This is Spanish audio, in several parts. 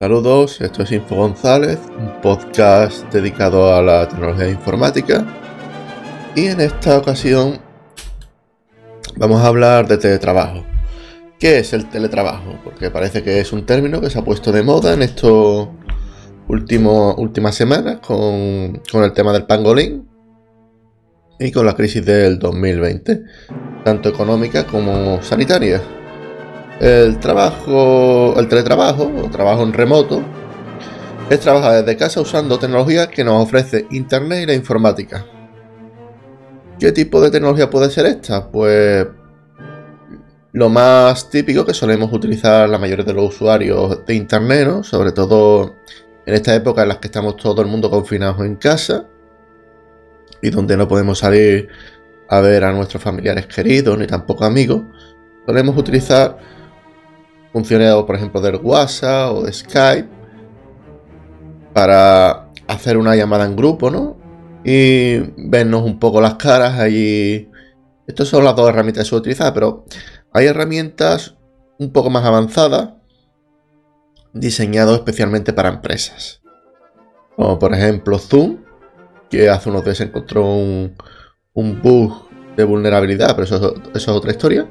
Saludos, esto es Info González, un podcast dedicado a la tecnología informática. Y en esta ocasión vamos a hablar de teletrabajo. ¿Qué es el teletrabajo? Porque parece que es un término que se ha puesto de moda en últimos últimas semanas con, con el tema del pangolín y con la crisis del 2020, tanto económica como sanitaria. El trabajo, el teletrabajo o trabajo en remoto es trabajar desde casa usando tecnología que nos ofrece Internet y la informática. ¿Qué tipo de tecnología puede ser esta? Pues lo más típico que solemos utilizar la mayoría de los usuarios de Internet, ¿no? sobre todo en esta época en la que estamos todo el mundo confinados en casa y donde no podemos salir a ver a nuestros familiares queridos ni tampoco amigos, solemos utilizar funciones, por ejemplo, del WhatsApp o de Skype para hacer una llamada en grupo, ¿no? Y vernos un poco las caras allí. Estas son las dos herramientas que se utilizar, pero hay herramientas un poco más avanzadas diseñadas especialmente para empresas. Como por ejemplo Zoom, que hace unos días encontró un, bug de vulnerabilidad, pero eso es otra historia.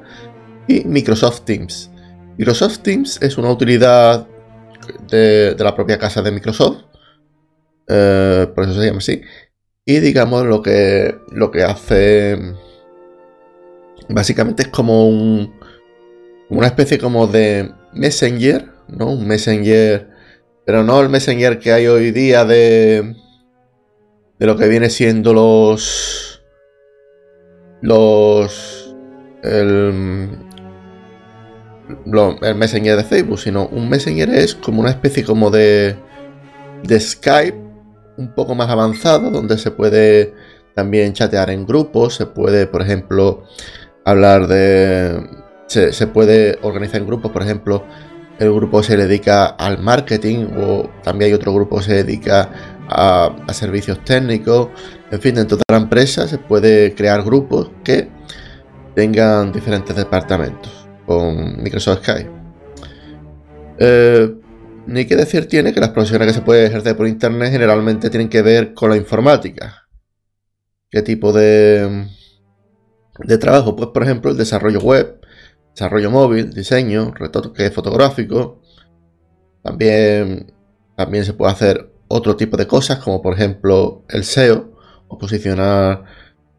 Y Microsoft Teams, Microsoft Teams es una utilidad de, la propia casa de Microsoft, eh, por eso se llama así. Y digamos lo que, lo que hace básicamente es como un, una especie como de Messenger, ¿no? Un Messenger, pero no el Messenger que hay hoy día de, de lo que viene siendo los, los, el, el Messenger de Facebook, sino un Messenger es como una especie como de, de Skype un poco más avanzado, donde se puede también chatear en grupos, se puede, por ejemplo, hablar de... Se, puede organizar en grupos, por ejemplo, el grupo se dedica al marketing o también hay otro grupo que se dedica a, a servicios técnicos. En fin, dentro de la empresa se puede crear grupos que tengan diferentes departamentos con Microsoft Sky. Eh, ni que decir tiene que las profesiones que se pueden ejercer por internet generalmente tienen que ver con la informática. ¿Qué tipo de, de trabajo? Pues por ejemplo el desarrollo web, desarrollo móvil, diseño, retoque fotográfico. También, también se puede hacer otro tipo de cosas como por ejemplo el SEO o posicionar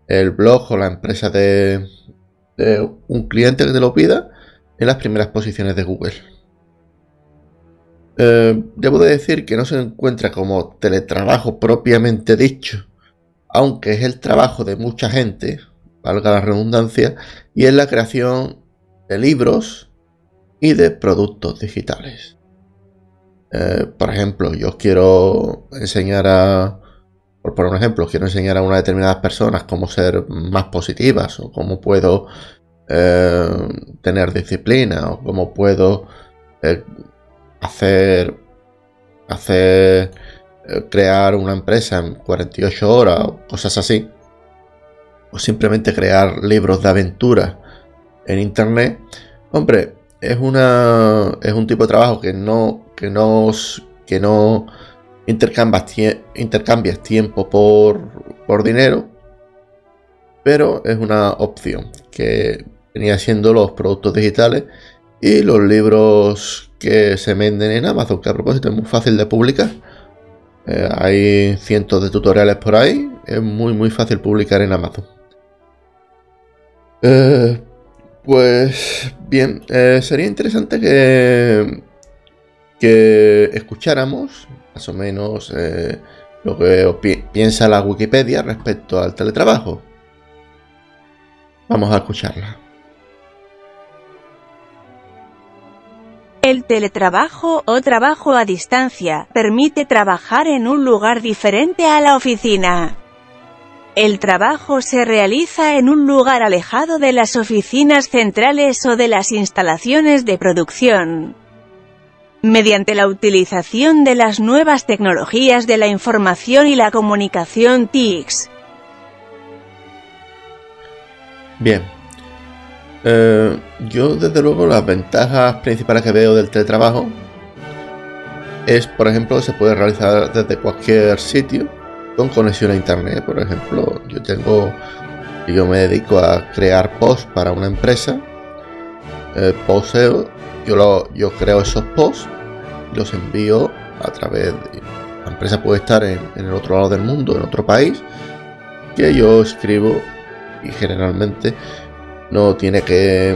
el blog o la empresa de un cliente que te lo pida en las primeras posiciones de Google. Eh, debo de decir que no se encuentra como teletrabajo propiamente dicho, aunque es el trabajo de mucha gente, valga la redundancia, y es la creación de libros y de productos digitales. Eh, por ejemplo, yo quiero enseñar a, por poner un ejemplo, quiero enseñar a una determinadas personas cómo ser más positivas o cómo puedo eh, tener disciplina o cómo puedo eh, hacer, hacer eh, crear una empresa en 48 horas o cosas así. O simplemente crear libros de aventura en internet. Hombre, es una es un tipo de trabajo que no que no que no intercambias, tiempo por, por dinero, pero es una opción que venía siendo los productos digitales y los libros que se venden en Amazon, que a propósito es muy fácil de publicar. Eh, hay cientos de tutoriales por ahí, es muy muy fácil publicar en Amazon. Eh, pues bien, eh, sería interesante que, que escucháramos más o menos lo que piensa la Wikipedia respecto al teletrabajo. Vamos a escucharla. El teletrabajo o trabajo a distancia permite trabajar en un lugar diferente a la oficina. El trabajo se realiza en un lugar alejado de las oficinas centrales o de las instalaciones de producción. Mediante la utilización de las nuevas tecnologías de la información y la comunicación TICs. Bien, eh, yo desde luego las ventajas principales que veo del teletrabajo es, por ejemplo, se puede realizar desde cualquier sitio con conexión a internet. Por ejemplo, yo tengo, yo me dedico a crear posts para una empresa, eh, SEO. Yo, lo, yo creo esos posts los envío a través de. La empresa puede estar en, en el otro lado del mundo, en otro país, que yo escribo y generalmente no tiene que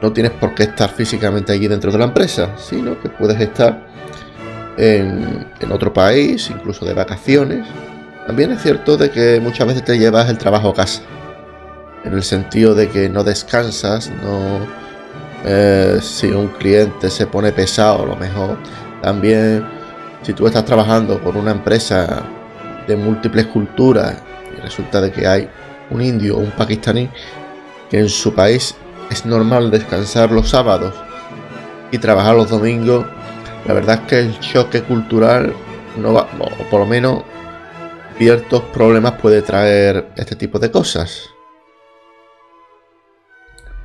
no tienes por qué estar físicamente allí dentro de la empresa, sino que puedes estar en, otro país, incluso de vacaciones. También es cierto de que muchas veces te llevas el trabajo a casa, en el sentido de que no descansas, no eh, si un cliente se pone pesado, a lo mejor también si tú estás trabajando con una empresa de múltiples culturas y resulta de que hay un indio o un pakistaní que en su país es normal descansar los sábados y trabajar los domingos, la verdad es que el choque cultural no va, o por lo menos ciertos problemas puede traer este tipo de cosas.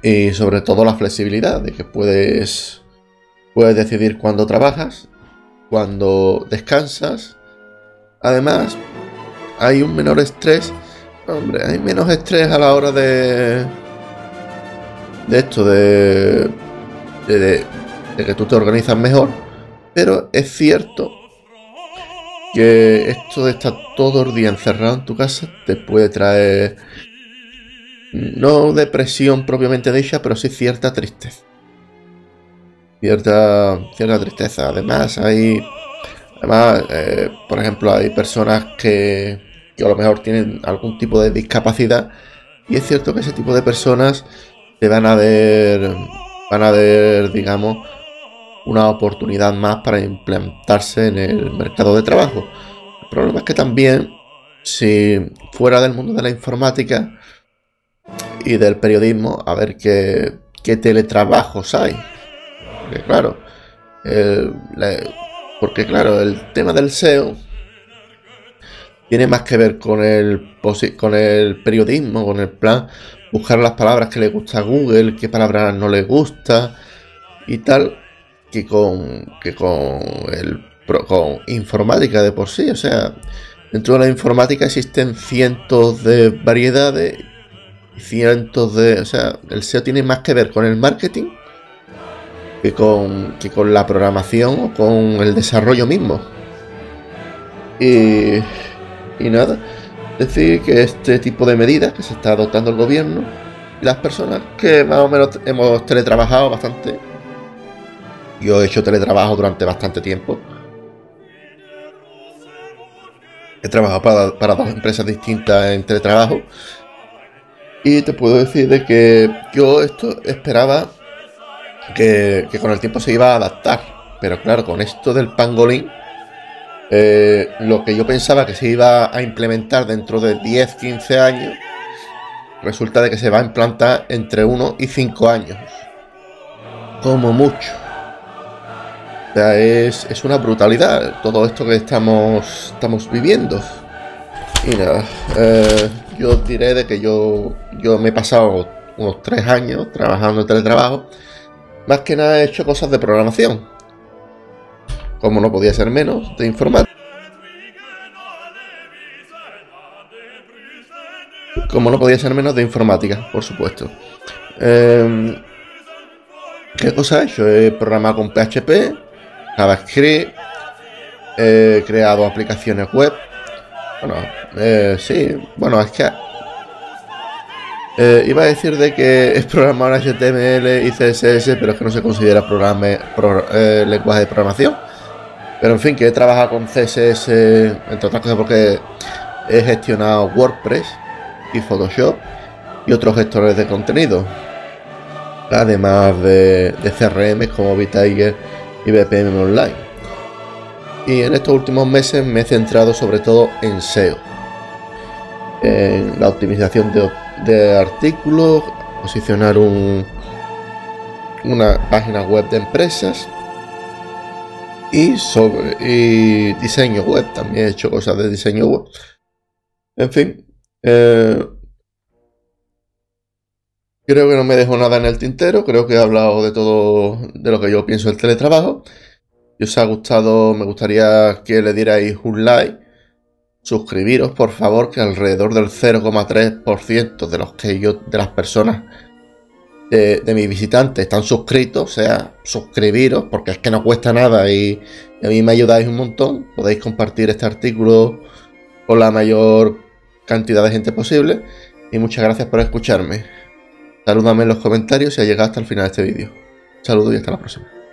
Y sobre todo la flexibilidad de que puedes puedes decidir cuándo trabajas, cuándo descansas. Además, hay un menor estrés. Hombre, hay menos estrés a la hora de de esto de, de, que tú te organizas mejor, pero es cierto que esto de estar todo el día encerrado en tu casa te puede traer no depresión propiamente dicha, pero sí cierta tristeza. Cierta, cierta tristeza. Además, hay. Además, eh, por ejemplo, hay personas que, que a lo mejor tienen algún tipo de discapacidad. Y es cierto que ese tipo de personas van a ver, van a ver, digamos, una oportunidad más para implantarse en el mercado de trabajo. El problema es que también, si fuera del mundo de la informática y del periodismo, a ver qué, qué teletrabajos hay. Porque claro, porque claro, el tema del SEO tiene más que ver con el, con el periodismo, con el plan buscar las palabras que le gusta a Google, qué palabras no le gusta y tal, que con, que con, el, con informática de por sí. O sea, dentro de la informática existen cientos de variedades, cientos de... O sea, el SEO tiene más que ver con el marketing que con, que con la programación o con el desarrollo mismo. Y, y nada decir que este tipo de medidas que se está adoptando el gobierno y las personas que más o menos hemos teletrabajado bastante, yo he hecho teletrabajo durante bastante tiempo, he trabajado para, dos empresas distintas en teletrabajo y te puedo decir de que yo esto esperaba que con el tiempo se iba a adaptar, pero claro, con esto del pangolín eh, lo que yo pensaba que se iba a implementar dentro de 10, 15 años, resulta de que se va a implantar entre 1 y 5 años. Como mucho. O sea, es, una brutalidad todo esto que estamos, estamos viviendo. Y nada, eh, yo diré de que yo, yo me he pasado unos 3 años trabajando en teletrabajo. Más que nada he hecho cosas de programación como no podía ser menos, de informática. Como no podía ser menos de informática, por supuesto. Em, ¿Qué cosa he hecho? He programado con PHP, JavaScript, he creado aplicaciones web. Bueno, eh, sí, bueno, es que eh, iba a decir de que es programar HTML y CSS, pero es que no se considera programa, eh, lenguaje de programación. Pero en fin, que he trabajado con CSS, entre otras cosas porque he gestionado WordPress y Photoshop y otros gestores de contenido. Además de, CRM como VTiger y BPM Online. Y en estos últimos meses me he centrado sobre todo en SEO. En la optimización de, de artículos, posicionar un, una página web de empresas y sobre y diseño web. También he hecho cosas de diseño web. En fin. Eh, creo que no me dejo nada en el tintero. Creo que he hablado de todo de lo que yo pienso del teletrabajo. Si os ha gustado, me gustaría que le dierais un like. Suscribiros, por favor, que alrededor del 0,3% de los que yo, de las personas de, mis visitantes están suscritos, o sea, suscribiros, porque es que no cuesta nada y, a mí me ayudáis un montón. Podéis compartir este artículo con la mayor cantidad de gente posible. Y muchas gracias por escucharme. Salúdame en los comentarios si has llegado hasta el final de este vídeo. Saludos y hasta la próxima.